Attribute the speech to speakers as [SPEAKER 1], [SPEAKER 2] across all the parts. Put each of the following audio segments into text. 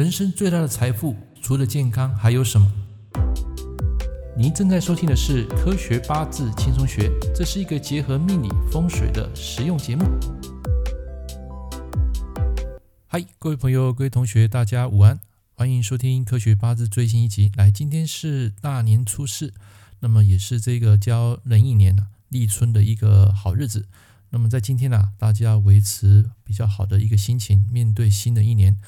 [SPEAKER 1] 人生最大的财富除了健康还有什么？您正在收听的是《科学八字轻松学》，这是一个结合命理风水的实用节目。嗨，各位朋友、各位同学，大家午安，欢迎收听《科学八字》最新一集。来，今天是大年初四，那么也是这个交壬寅年立春的一个好日子。那么在今天呢、大家维持比较好的一个心情，面对新的一年。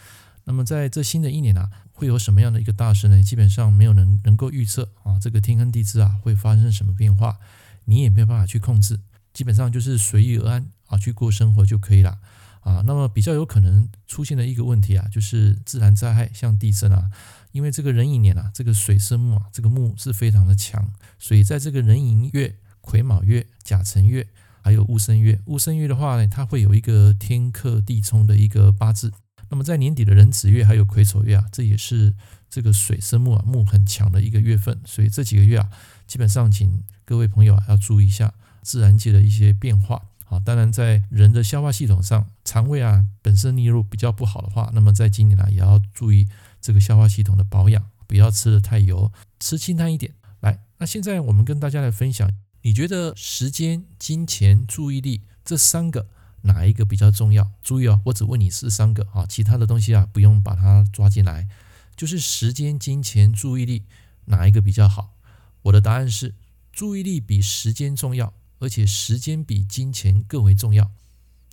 [SPEAKER 1] 那么在这新的一年啊，会有什么样的一个大事呢？基本上没有人能够预测啊，这个天干地支啊会发生什么变化，你也没有办法去控制。基本上就是随遇而安啊，去过生活就可以了啊。那么比较有可能出现的一个问题啊，就是自然灾害，像地震啊，因为这个壬寅年啊，这个水生木啊，这个木是非常的强，所以在这个壬寅月、癸卯月、甲辰月。还有戊申月，戊申月的话呢，它会有一个天克地冲的一个八字。那么在年底的壬子月还有癸丑月啊，这也是这个水生木啊，木很强的一个月份。所以这几个月啊，基本上请各位朋友啊要注意一下自然界的一些变化。啊，当然在人的消化系统上，肠胃啊本身逆路比较不好的话，那么在今年啊也要注意这个消化系统的保养，不要吃得太油，吃清淡一点。来，那现在我们跟大家来分享。你觉得时间、金钱、注意力这三个哪一个比较重要？注意哦，我只问你是三个啊，其他的东西啊不用把它抓进来。就是时间、金钱、注意力哪一个比较好？我的答案是注意力比时间重要，而且时间比金钱更为重要。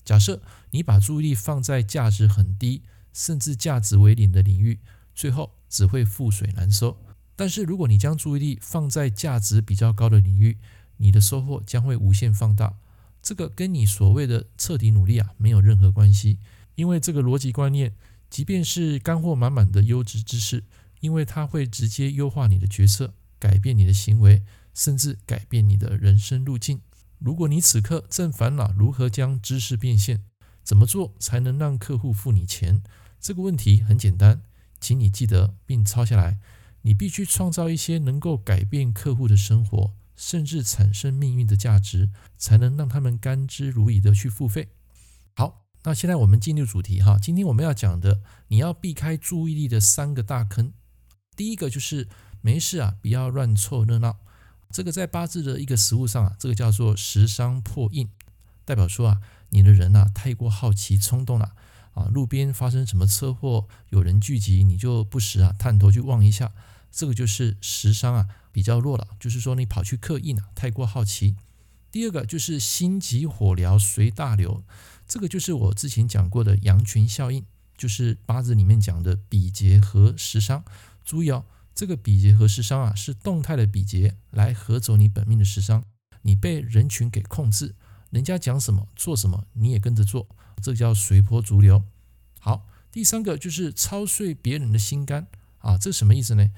[SPEAKER 1] 假设你把注意力放在价值很低，甚至价值为零的领域，最后只会覆水难收。但是如果你将注意力放在价值比较高的领域，你的收获将会无限放大，这个跟你所谓的彻底努力啊没有任何关系，因为这个逻辑观念，即便是干货满满的优质知识，因为它会直接优化你的决策，改变你的行为，甚至改变你的人生路径。如果你此刻正烦恼如何将知识变现，怎么做才能让客户付你钱？这个问题很简单，请你记得并抄下来，你必须创造一些能够改变客户的生活。甚至产生命运的价值，才能让他们甘之如饴的去付费。好，那现在我们进入主题哈。今天我们要讲的，你要避开注意力的三个大坑。第一个就是没事啊，不要乱凑热闹。这个在八字的一个实务上啊，这个叫做食伤破印，代表说啊，你的人啊太过好奇冲动了啊。路边发生什么车祸，有人聚集，你就不时啊探头去望一下，这个就是食伤啊。比较弱了，就是说你跑去刻印啊，太过好奇。第二个就是心急火燎随大流，这个就是我之前讲过的羊群效应，就是八字里面讲的比劫和食伤。注意哦，这个比劫和食伤啊，是动态的比劫来合走你本命的食伤，你被人群给控制，人家讲什么做什么你也跟着做，这叫随波逐流。好，第三个就是操碎别人的心肝啊，这什么意思呢？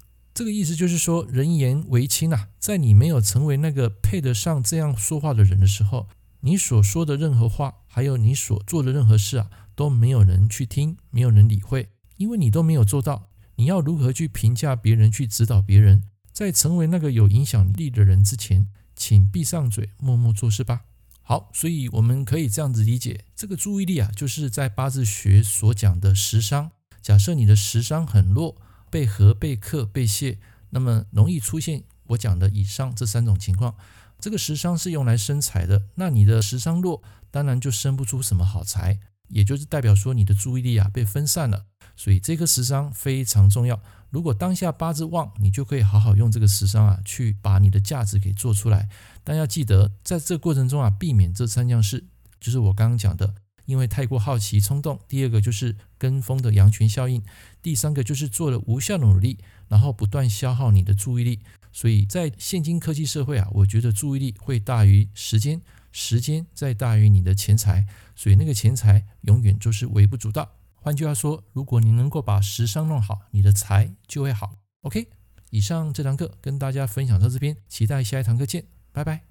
[SPEAKER 1] 这个意思就是说，人言为轻啊，在你没有成为那个配得上这样说话的人的时候，你所说的任何话，还有你所做的任何事啊，都没有人去听，没有人理会，因为你都没有做到。你要如何去评价别人，去指导别人，在成为那个有影响力的人之前，请闭上嘴，默默做事吧。好，所以我们可以这样子理解，这个注意力啊，就是在八字学所讲的食伤。假设你的食伤很弱。被合、被克、被泄，那么容易出现我讲的以上这三种情况。这个食伤是用来生财的，那你的食伤弱，当然就生不出什么好财，也就是代表说你的注意力啊被分散了。所以这个食伤非常重要。如果当下八字旺，你就可以好好用这个食伤啊，去把你的价值给做出来。但要记得，在这个过程中啊，避免这三件事，就是我刚刚讲的。因为太过好奇冲动，第二个就是跟风的羊群效应，第三个就是做了无效努力，然后不断消耗你的注意力。所以在现今科技社会啊，我觉得注意力会大于时间，时间再大于你的钱财，所以那个钱财永远就是微不足道。换句话说，如果你能够把时商弄好，你的财就会好。OK，以上这堂课跟大家分享到这边，期待下一堂课见，拜拜。